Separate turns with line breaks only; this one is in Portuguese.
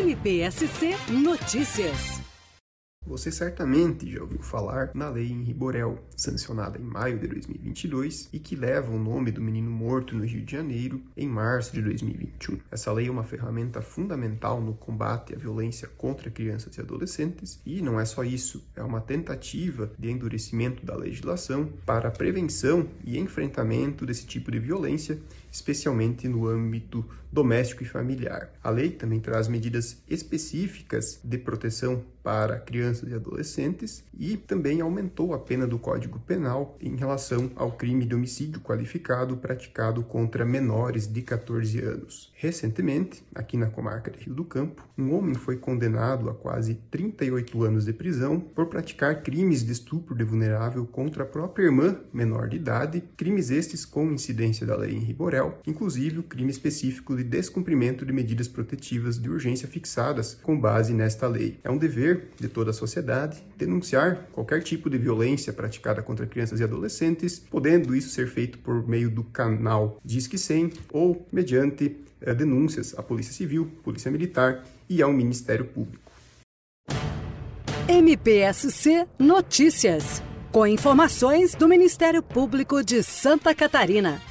NPSC Notícias.
Você certamente já ouviu falar na Lei Henri Borel, sancionada em maio de 2022 e que leva o nome do menino morto no Rio de Janeiro em março de 2021. Essa lei é uma ferramenta fundamental no combate à violência contra crianças e adolescentes e não é só isso, é uma tentativa de endurecimento da legislação para a prevenção e enfrentamento desse tipo de violência, especialmente no âmbito doméstico e familiar. A lei também traz medidas específicas de proteção para crianças e adolescentes e também aumentou a pena do Código Penal em relação ao crime de homicídio qualificado praticado contra menores de 14 anos. Recentemente, aqui na comarca de Rio do Campo, um homem foi condenado a quase 38 anos de prisão por praticar crimes de estupro de vulnerável contra a própria irmã menor de idade, crimes estes com incidência da lei em Borel, inclusive o crime específico de descumprimento de medidas protetivas de urgência fixadas com base nesta lei. É um dever de toda a sociedade denunciar qualquer tipo de violência praticada contra crianças e adolescentes, podendo isso ser feito por meio do canal Disque 100 ou mediante eh, denúncias à Polícia Civil, Polícia Militar e ao Ministério Público.
MPSC Notícias, com informações do Ministério Público de Santa Catarina.